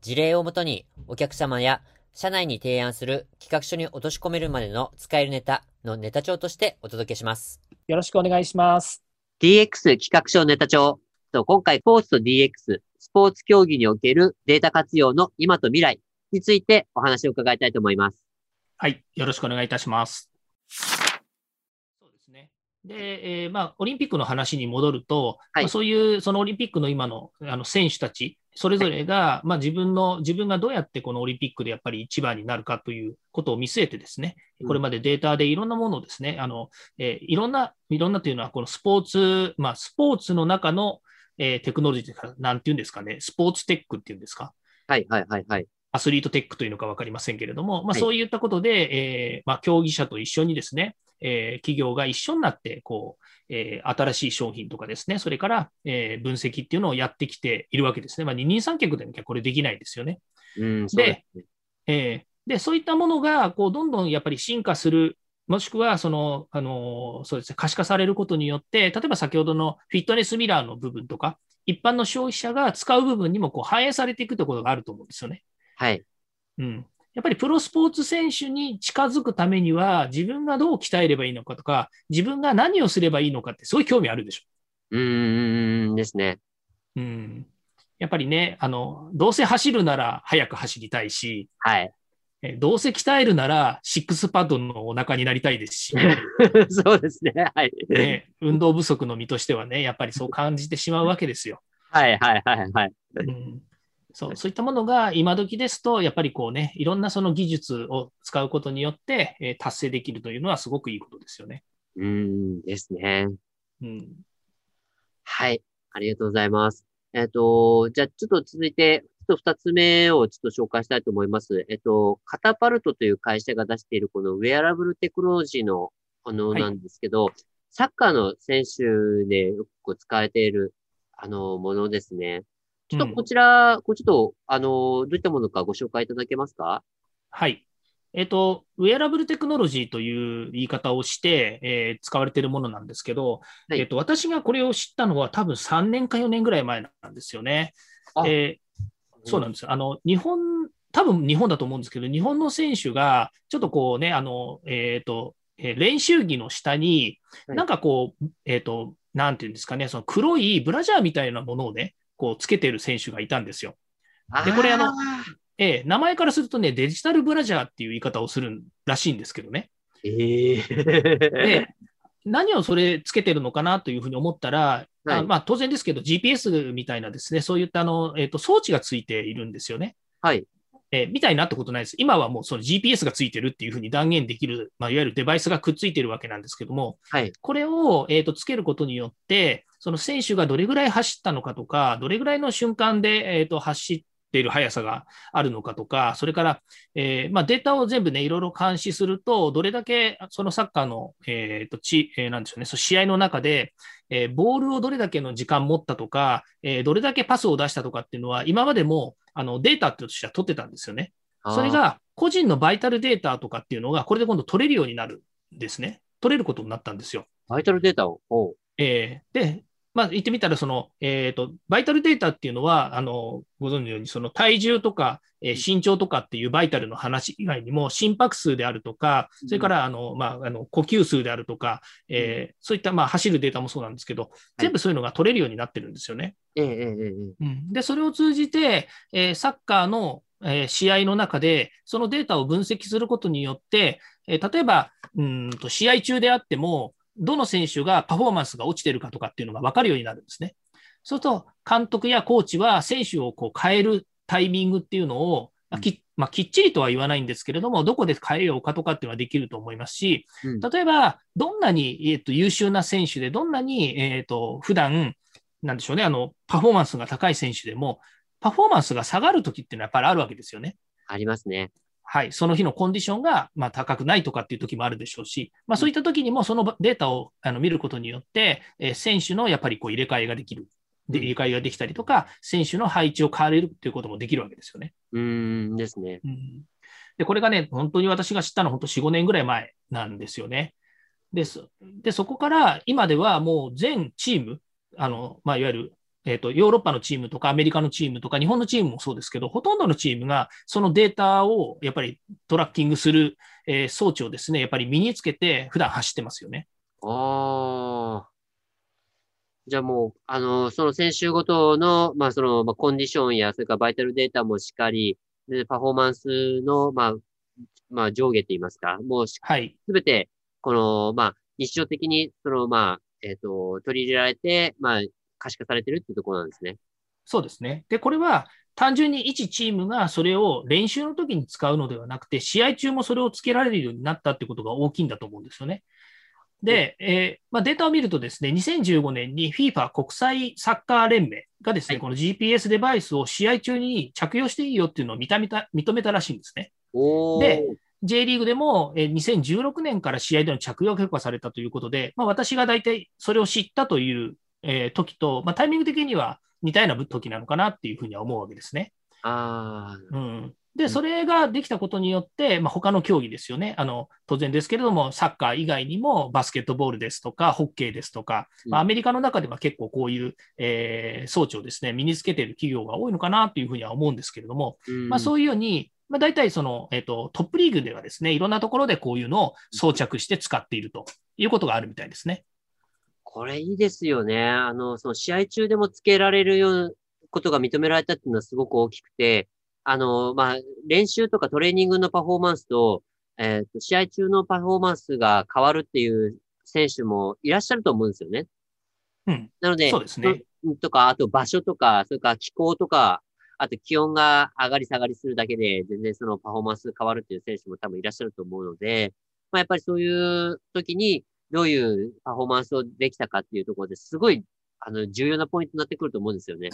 事例をもとにお客様や社内に提案する企画書に落とし込めるまでの使えるネタのネタ帳としてお届けします。よろしくお願いします。DX 企画書ネタ帳。今回、スポーツと DX、スポーツ競技におけるデータ活用の今と未来についてお話を伺いたいと思います。はい。よろしくお願いいたします。で、えー、まあ、オリンピックの話に戻ると、はい、まあ、そういうそのオリンピックの今のあの選手たち、それぞれが、はい、まあ、自分の、自分がどうやってこのオリンピックでやっぱり一番になるかということを見据えてですね、これまでデータでいろんなものをですね、あのえー、いろんな、いろんなというのは、このスポーツ、まあ、スポーツの中の、えー、テクノロジーなんていうんですかね、スポーツテックっていうんですか？はいはいはいはい。アスリートテックというのか分かりませんけれども、まあ、そういったことで、はい、えー、まあ、競技者と一緒にですね、えー、企業が一緒になって、こう、えー、新しい商品とかですね、それから、えー、分析っていうのをやってきているわけですね。まあ、二人三脚でなきゃこれできないですよね。うんでえー、で、そういったものが、こう、どんどんやっぱり進化する、もしくは、その、あの、そうですね、可視化されることによって、例えば先ほどのフィットネスミラーの部分とか、一般の消費者が使う部分にもこう反映されていくということがあると思うんですよね。はい。うん。やっぱりプロスポーツ選手に近づくためには、自分がどう鍛えればいいのかとか、自分が何をすればいいのかって、すごい興味あるでしょ。うーんですね。うん。やっぱりね、あの、どうせ走るなら早く走りたいし、はい。えどうせ鍛えるなら、シックスパッドのお腹になりたいですし、そうですね。はい、ね。運動不足の身としてはね、やっぱりそう感じてしまうわけですよ。はいはいはいはい。うんそうそういったものが今時ですと、やっぱりこうね、いろんなその技術を使うことによって、えー、達成できるというのはすごくいいことですよね。うんですね。うん。はい。ありがとうございます。えっ、ー、と、じゃあちょっと続いて、ちょっと二つ目をちょっと紹介したいと思います。えっ、ー、と、カタパルトという会社が出しているこのウェアラブルテクノロジーのものなんですけど、はい、サッカーの選手でよく使われているあのものですね。ちょっとこちら、うん、こちょっと、あの、どういったものかご紹介いただけますか？はい。えっ、ー、と、ウェアラブルテクノロジーという言い方をして、えー、使われているものなんですけど、はい、えっ、ー、と、私がこれを知ったのは多分3年か4年ぐらい前なんですよね。えそうなんですよ。あの、日本、多分日本だと思うんですけど、日本の選手が、ちょっとこうね、あの、えっ、と、え練習着の下に、なんかこう、えっ、と、なんていうんですかね、その黒いブラジャーみたいなものをね、こうつけてる選手がいたんですよ。で、これあの、ええ、名前からするとね、デジタルブラジャーっていう言い方をするらしいんですけどね。えー、で、何をそれつけてるのかなというふうに思ったら、はい、あまあ、当然ですけど、GPS みたいなですね、そういったあの、えーと、装置がついているんですよね。はい。えー、みたいなってことないです。今はもうその GPS がついてるっていうふうに断言できる、まあ、いわゆるデバイスがくっついてるわけなんですけども、はい、これを、えーと、つけることによって、その選手がどれぐらい走ったのかとか、どれぐらいの瞬間で、えーと、走っている速さがあるのかとか、それから、えー、まあ、データを全部ね、いろいろ監視すると、どれだけそのサッカーの、えーとちえー、なんでしょうね、その試合の中で、えー、ボールをどれだけの時間持ったとか、えー、どれだけパスを出したとかっていうのは、今までもあのデータとしては取ってたんですよね。それが個人のバイタルデータとかっていうのが、これで今度取れるようになるんですね。取れることになったんですよ。バイタルデータを？えー、で、まあ、言ってみたら、その、えっ、ー、と、バイタルデータっていうのは、あの、ご存知のように、その体重とか、えー、身長とかっていうバイタルの話以外にも、心拍数であるとか、それから、あの、まあ、あの、呼吸数であるとか、えー、そういった、まあ、走るデータもそうなんですけど、全部そういうのが取れるようになってるんですよね。ええええうん。で、それを通じて、えー、サッカーの、えー、試合の中で、そのデータを分析することによって、えー、例えば、うんと試合中であっても、どの選手がパフォーマンスが落ちてるかとかっていうのが分かるようになるんですね。そうすると、監督やコーチは選手をこう変えるタイミングっていうのを、うん、きまあ、きっちりとは言わないんですけれども、どこで変えようかとかっていうのはできると思いますし、うん、例えば、どんなに、えーと、優秀な選手で、どんなに、えーと、普段なんでしょうね、あのパフォーマンスが高い選手でも、パフォーマンスが下がるときっていうのはやっぱりあるわけですよね。ありますね。はい、その日のコンディションが、まあ、高くないとかっていう時もあるでしょうし、まあ、そういった時にもそのデータをあの見ることによって、えー、選手のやっぱりこう入れ替えができる。で、入れ替えができたりとか、選手の配置を変えれるっていうこともできるわけですよね。うんですね。うん、で、これがね、本当に私が知ったのは本当4、5年ぐらい前なんですよね。で、そでそこから今ではもう全チーム、あの、まあ、いわゆるえっ、と、ヨーロッパのチームとかアメリカのチームとか日本のチームもそうですけど、ほとんどのチームがそのデータをやっぱりトラッキングする、えー、装置をですね、やっぱり身につけて普段走ってますよね。ああ。じゃあもう、あの、その選手ごとの、まあその、まあ、コンディションや、それからバイタルデータもしっかり、で、パフォーマンスの、まあ、まあ上下といいますか、もうすべて、この、まあ、日常的に、その、まあ、えっ、ー、と、取り入れられて、まあ、可視化されてるっていうところなんですね。そうですね。で、これは単純に一チームがそれを練習の時に使うのではなくて、試合中もそれをつけられるようになったってことが大きいんだと思うんですよね。で、えーまあ、データを見るとですね、2015年に FIFA 国際サッカー連盟がですね、はい、この GPS デバイスを試合中に着用していいよっていうのを認めた認めたらしいんですね。で、J リーグでも、えー、2016年から試合での着用が許可されたということで、まあ、私が大体それを知ったというえー、時と、まあ、タイミング的には似たような時なのかなっていうふうには思うわけですね。あうん、で、それができたことによって、まあ、他の競技ですよね。あの、当然ですけれども、サッカー以外にもバスケットボールですとか、ホッケーですとか、まあ、アメリカの中では結構こういう、えー、装置をですね、身につけている企業が多いのかなというふうには思うんですけれども、うん、まあ、そういうように、まあ、大体その、えっ、ー、と、トップリーグではですね、いろんなところでこういうのを装着して使っているということがあるみたいですね。これいいですよね。あの、その試合中でもつけられるようなことが認められたっていうのはすごく大きくて、あの、まあ、練習とかトレーニングのパフォーマンスと、えっ、ー、と、試合中のパフォーマンスが変わるっていう選手もいらっしゃると思うんですよね。うん。なので、そうですね。とか、あと場所とか、それから気候とか、あと気温が上がり下がりするだけで、全然そのパフォーマンス変わるっていう選手も多分いらっしゃると思うので、まあ、やっぱりそういう時に、どういうパフォーマンスをできたかっていうところですごい、あの、重要なポイントになってくると思うんですよね。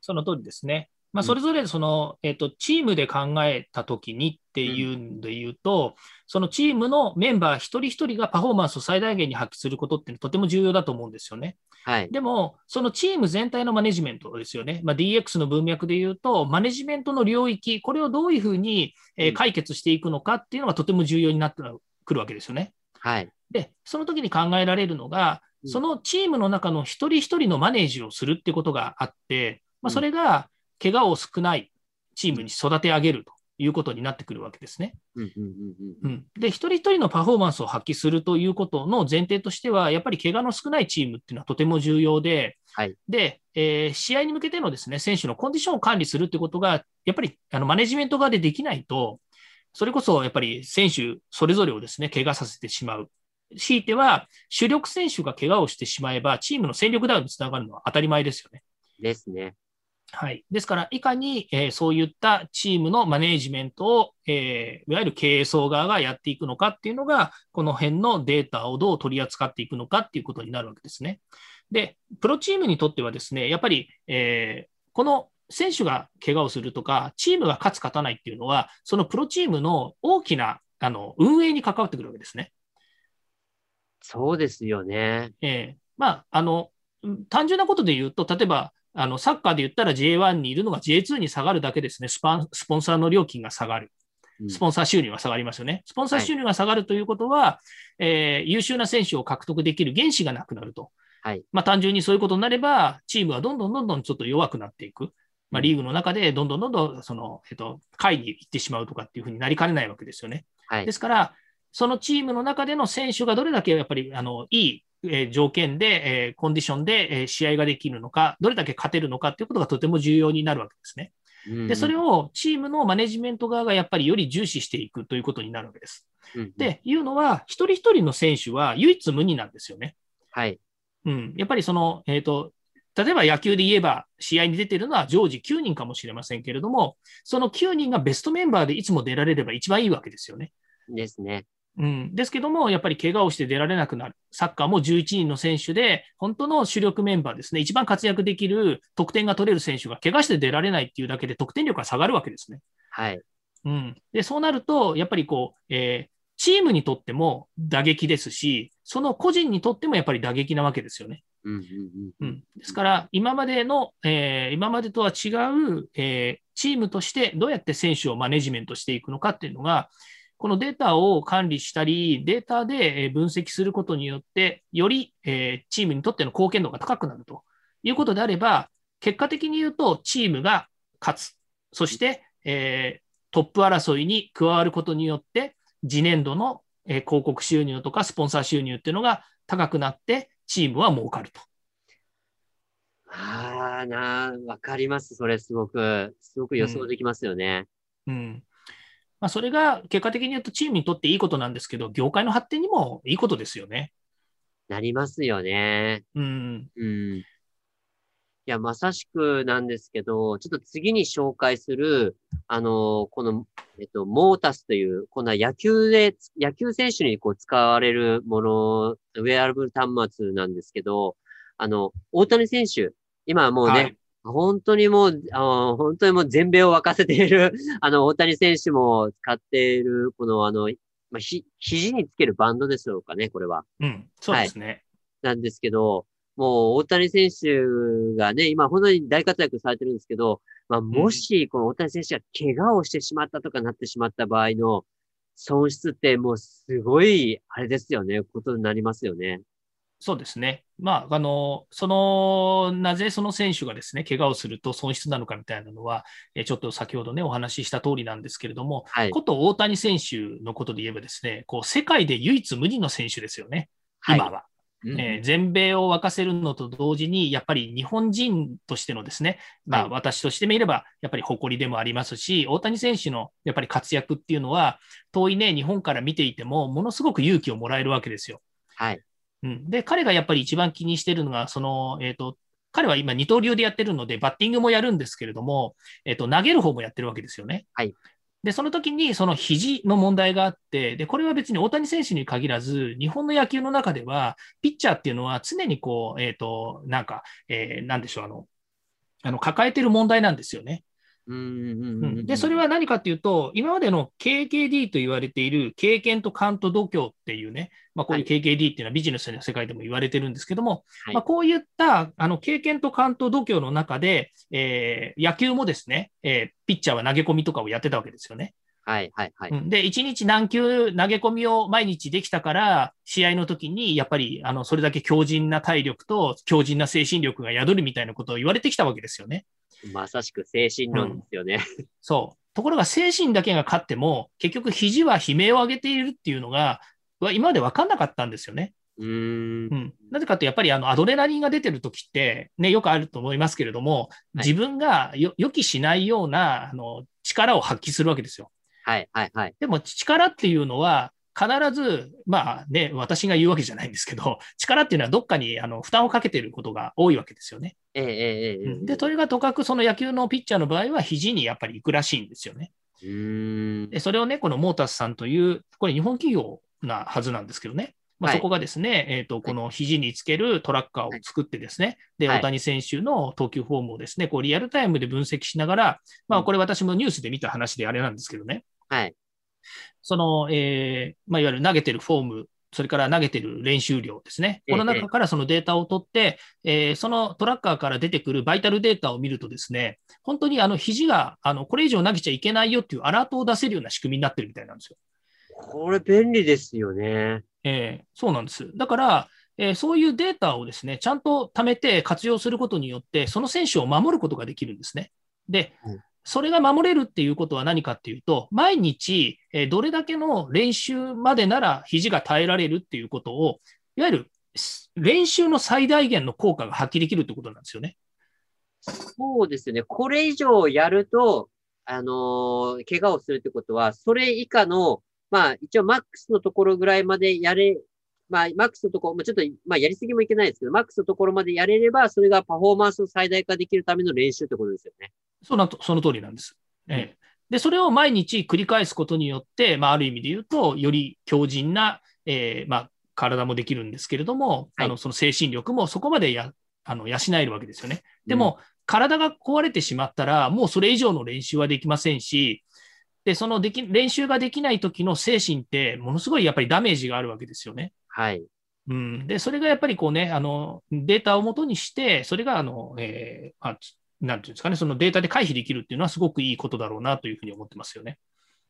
その通りですね。まあ、それぞれその、うん、えっ、と、チームで考えたときにっていうんで言うと、うん、そのチームのメンバー一人一人がパフォーマンスを最大限に発揮することってとても重要だと思うんですよね。はい。でも、そのチーム全体のマネジメントですよね。まあ、DX の文脈で言うと、マネジメントの領域、これをどういうふうに、え解決していくのかっていうのがとても重要になってくるわけですよね。はい。で、その時に考えられるのが、そのチームの中の一人一人のマネージをするってことがあって、まあ、それが怪我を少ないチームに育て上げるということになってくるわけですね。で、一人一人のパフォーマンスを発揮するということの前提としては、やっぱり怪我の少ないチームっていうのはとても重要で、はい、で、えー、試合に向けてのですね、選手のコンディションを管理するってことが、やっぱりあのマネジメント側でできないと、それこそやっぱり選手それぞれをですね、怪我させてしまう。強いては、主力選手が怪我をしてしまえば、チームの戦力ダウンにつながるのは当たり前ですよね。ですね。はい。ですから、いかに、えー、そういったチームのマネージメントを、えー、いわゆる経営層側がやっていくのかっていうのが、この辺のデータをどう取り扱っていくのかっていうことになるわけですね。で、プロチームにとってはですね、やっぱり、えー、この選手が怪我をするとか、チームが勝つ勝たないっていうのは、そのプロチームの大きなあの運営に関わってくるわけですね。そうですよね。ええー、まあ、あの、単純なことで言うと、例えば、あの、サッカーで言ったら J1 にいるのが J2 に下がるだけですね。スパン、スポンサーの料金が下がる。スポンサー収入が下がりますよね。スポンサー収入が下がるということは、はい、えー、優秀な選手を獲得できる原資がなくなると。はい。まあ単純にそういうことになれば、チームはどんどんどんどんちょっと弱くなっていく。まあリーグの中でどんどんどんどん、その、えっと、下位に行ってしまうとかっていうふうになりかねないわけですよね。はい。ですから、そのチームの中での選手がどれだけやっぱりあのいいえ条件で、えコンディションで、え試合ができるのか、どれだけ勝てるのかということがとても重要になるわけですね。で、それをチームのマネジメント側がやっぱりより重視していくということになるわけです。で、いうのは、一人一人の選手は唯一無二なんですよね。はい。うん。やっぱりその、えっ、ー、と、例えば野球で言えば、試合に出てるのは常時9人かもしれませんけれども、その9人がベストメンバーでいつも出られれば一番いいわけですよね。ですね。うん、ですけども、やっぱり怪我をして出られなくなる。サッカーも11人の選手で、本当の主力メンバーですね、一番活躍できる、得点が取れる選手が怪我して出られないっていうだけで得点力が下がるわけですね。はい。うん。で、そうなると、やっぱりこう、えー、チームにとっても打撃ですし、その個人にとってもやっぱり打撃なわけですよね。ですから、今までの、えー、今までとは違う、えー、チームとしてどうやって選手をマネジメントしていくのかっていうのが、このデータを管理したり、データで分析することによって、より、えチームにとっての貢献度が高くなると。いうことであれば、結果的に言うと、チームが勝つ。そして、え、トップ争いに加わることによって、次年度の、え広告収入とかスポンサー収入っていうのが高くなって、チームは儲かると。ああ、な、わかります。それすごく、すごく予想できますよね。うん、うんまあ、それが結果的に言うとチームにとっていいことなんですけど、業界の発展にもいいことですよね。なりますよね。うん。うん。いや、まさしくなんですけど、ちょっと次に紹介する、あの、この、えっと、モータスという、こんな野球で、野球選手にこう使われるもの、ウェアラブル端末なんですけど、あの、大谷選手、今はもうね、はい、本当にもう、あ本当にもう全米を沸かせている、あの、大谷選手も使っている、この、あの、まあ、ひ、肘につけるバンドでしょうかね、これは。うん、そうですね。はい、なんですけど、もう大谷選手がね、今本当に大活躍されてるんですけど、まあ、もし、この大谷選手が怪我をしてしまったとかなってしまった場合の損失ってもうすごい、あれですよね、ことになりますよね。そうですね。まあ、あの、その、なぜその選手がですね、怪我をすると損失なのかみたいなのは、えちょっと先ほどね、お話しした通りなんですけれども、はい、こと大谷選手のことで言えばですね、こう、世界で唯一無二の選手ですよね、今は。はい、えー、全米を沸かせるのと同時に、やっぱり日本人としてのですね、まあ、私としてみれば、やっぱり誇りでもありますし、大谷選手のやっぱり活躍っていうのは、遠いね、日本から見ていても、ものすごく勇気をもらえるわけですよ。はい。うん、で、彼がやっぱり一番気にしてるのが、その、えっ、ー、と、彼は今二刀流でやってるので、バッティングもやるんですけれども、えっ、ー、と、投げる方もやってるわけですよね。はい。で、その時にその肘の問題があって、で、これは別に大谷選手に限らず、日本の野球の中では、ピッチャーっていうのは常にこう、えっ、ー、と、なんか、えー、なんでしょう、あの、あの、抱えてる問題なんですよね。で、それは何かっていうと、今までの KKD と言われている経験と勘と度胸っていうね、まあ、こういう KKD っていうのはビジネスの世界でも言われてるんですけども、はい、まあ、こういったあの経験と勘と度胸の中で、えー、野球もですね、えー、ピッチャーは投げ込みとかをやってたわけですよね。はいはいはい。で、1日何球投げ込みを毎日できたから、試合の時にやっぱりあのそれだけ強靭な体力と強靭な精神力が宿るみたいなことを言われてきたわけですよね。まさしく精神論ですよね、うん、そう。ところが精神だけが勝っても、結局肘は悲鳴を上げているっていうのが、今まで分かんなかったんですよね。うんうん、なぜかってやっぱりあのアドレナリンが出てる時って、ね、よくあると思いますけれども、自分が予期しないようなあの力を発揮するわけですよ。はいはいはい。でも力っていうのは、必ず、まあね、私が言うわけじゃないんですけど、力っていうのはどっかにあの負担をかけていることが多いわけですよね。ええええで、それがとかくその野球のピッチャーの場合は肘にやっぱり行くらしいんですよね。うんでそれをね、このモータスさんという、これ日本企業なはずなんですけどね。まあ、そこがですね、はい、えっ、ー、と、この肘につけるトラッカーを作ってですね、はい、で、大谷選手の投球フォームをですね、こうリアルタイムで分析しながら、まあ、これ私もニュースで見た話であれなんですけどね。はい。その、えー、まあ、いわゆる投げてるフォーム、それから投げてる練習量ですね。この中からそのデータを取って、えー、そのトラッカーから出てくるバイタルデータを見るとですね、本当にあの肘があのこれ以上投げちゃいけないよっていうアラートを出せるような仕組みになってるみたいなんですよ。これ便利ですよね。えー、そうなんです。だから、えー、そういうデータをですね、ちゃんと貯めて活用することによって、その選手を守ることができるんですね。で、うんそれが守れるっていうことは何かっていうと、毎日、えどれだけの練習までなら肘が耐えられるっていうことを、いわゆる練習の最大限の効果が発揮できるってことなんですよね。そうですね。これ以上やると、あのー、怪我をするってことは、それ以下の、まあ、一応マックスのところぐらいまでやれ、まあ、マックスのところ、まあ、ちょっと、まあ、やりすぎもいけないですけど、マックスのところまでやれれば、それがパフォーマンスを最大化できるための練習ってことですよね。そのその通りなんです。ええで、それを毎日繰り返すことによって、まあ、ある意味で言うと、より強靭な、えー、まあ、体もできるんですけれども、はい、あのその精神力もそこまでやあの養えるわけですよね。でも、うん、体が壊れてしまったら、もうそれ以上の練習はできませんし、で、そのでき練習ができない時の精神って、ものすごいやっぱりダメージがあるわけですよね。はい。うん、で、それがやっぱりこうね、あの、データをもとにして、それが、あの、えー、あなんていうんですかね、そのデータで回避できるっていうのはすごくいいことだろうなというふうに思ってますよね。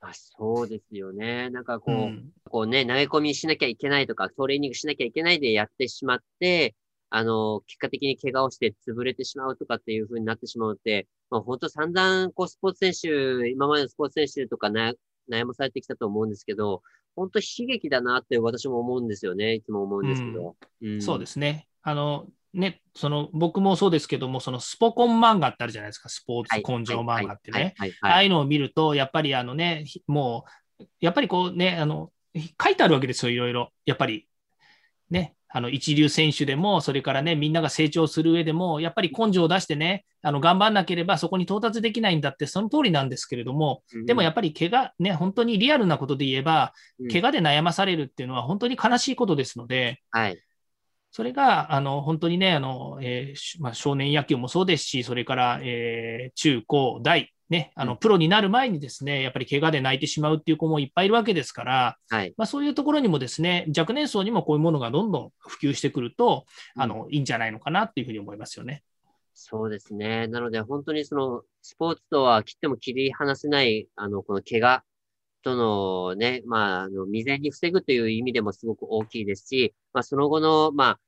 あそうですよね。なんかこう、うん、こうね、投げ込みしなきゃいけないとか、トレーニングしなきゃいけないでやってしまって、あの、結果的に怪我をして潰れてしまうとかっていう風になってしまうって、まあ、本当散々、こう、スポーツ選手、今までのスポーツ選手とか悩まされてきたと思うんですけど、本当悲劇だなって私も思うんですよね。いつも思うんですけど。うんうん、そうですね。あの、ね、その僕もそうですけども、そのスポコン漫画ってあるじゃないですか、スポーツ根性漫画ってね。ああいうのを見ると、やっぱりあのね、もう、やっぱりこうね、あの、書いてあるわけですよ、いろいろ。やっぱり。ね、あの一流選手でも、それからね、みんなが成長する上でも、やっぱり根性を出してね、あの頑張んなければそこに到達できないんだって、その通りなんですけれども、うん、でもやっぱり怪我、ね、本当にリアルなことで言えば、うん、怪我で悩まされるっていうのは本当に悲しいことですので、はい、それが、あの、本当にね、あの、えー、まあ、少年野球もそうですし、それから、えー、中高大、ね、あの、プロになる前にですね、やっぱり怪我で泣いてしまうっていう子もいっぱいいるわけですから、はい、まあ、そういうところにもですね、若年層にもこういうものがどんどん普及してくると、あの、いいんじゃないのかなっていうふうに思いますよね。そうですね。なので、本当にその、スポーツとは切っても切り離せない、あの、この怪我とのね、まあ、あの、未然に防ぐという意味でもすごく大きいですし、まあ、その後の、まあ、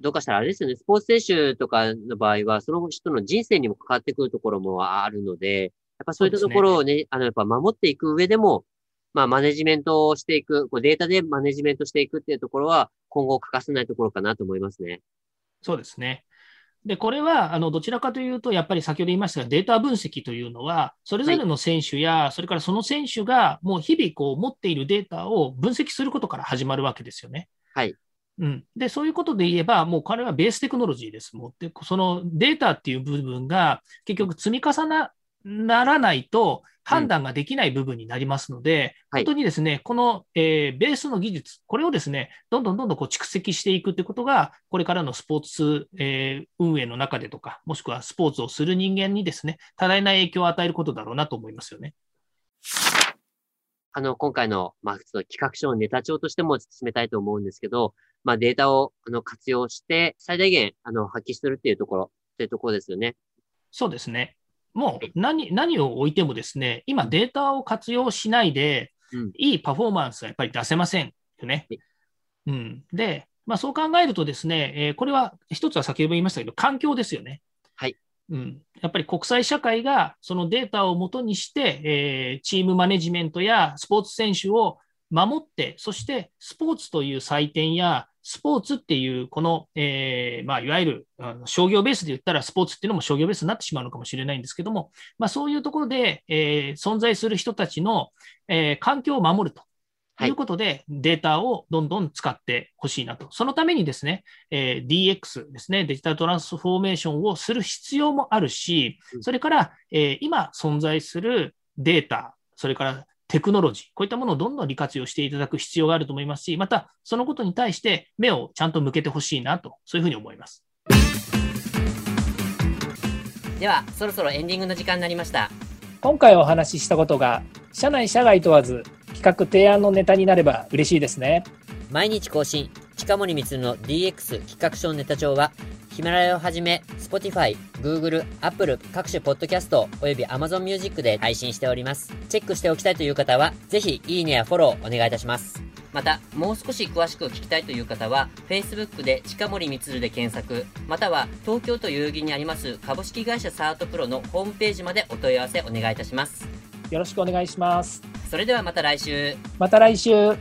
どうかしたらあれですよね、スポーツ選手とかの場合は、その人の人生にも関わってくるところもあるので、やっぱそういったところをね、ねあの、やっぱ守っていく上でも、まあ、マネジメントをしていく、こうデータでマネジメントしていくっていうところは、今後欠かせないところかなと思いますね。そうですね。で、これは、あの、どちらかというと、やっぱり先ほど言いましたが、データ分析というのは、それぞれの選手や、はい、それからその選手が、もう日々こう持っているデータを分析することから始まるわけですよね。はい。うん、でそういうことで言えば、もう彼はベーステクノロジーです。もうでそのデータっていう部分が結局積み重ならないと判断ができない部分になりますので、うん、本当にですね、この、えー、ベースの技術、これをですね、どんどんどんどんこう蓄積していくということが、これからのスポーツ、えー、運営の中でとか、もしくはスポーツをする人間にですね、多大な影響を与えることだろうなと思いますよね。あの、今回の、まあ、企画書のネタ帳としても進めたいと思うんですけど、まあ、データをあの活用して、最大限あの発揮するっていうところ、っていうところですよね。そうですね。もう何何を置いてもですね、今データを活用しないで、うん、いいパフォーマンスはやっぱり出せませんよね。うん、で、まあ、そう考えるとですね、えー、これは一つは先ほど言いましたけど、環境ですよね。うん、やっぱり国際社会がそのデータをもとにして、えー、チームマネジメントやスポーツ選手を守って、そしてスポーツという祭典やスポーツっていう、この、えー、まあ、いわゆる商業ベースで言ったら、スポーツっていうのも商業ベースになってしまうのかもしれないんですけども、まあ、そういうところで、えー、存在する人たちの、えー、環境を守ると。いうことで、データをどんどん使ってほしいなと。そのためにですね、えー、DX ですね、デジタルトランスフォーメーションをする必要もあるし、それから、えー、今存在するデータ、それからテクノロジー、こういったものをどんどん利活用していただく必要があると思いますし、またそのことに対して目をちゃんと向けてほしいなと、そういうふうに思います。では、そろそろエンディングの時間になりました。今回お話ししたことが、社内社外問わず、企画提案のネタになれば嬉しいですね。毎日更新、近森光の DX 企画書ネタ帳は、ヒマラヤをはじめ、Spotify、Google、Apple 各種ポッドキャストおよび Amazon Music で配信しております。チェックしておきたいという方は、ぜひいいねやフォローお願いいたします。また、もう少し詳しく聞きたいという方は、Facebook で近森光で検索、または東京都代々木にあります株式会社サートプロのホームページまでお問い合わせお願いいたします。よろしくお願いします。それではまた来週。また来週。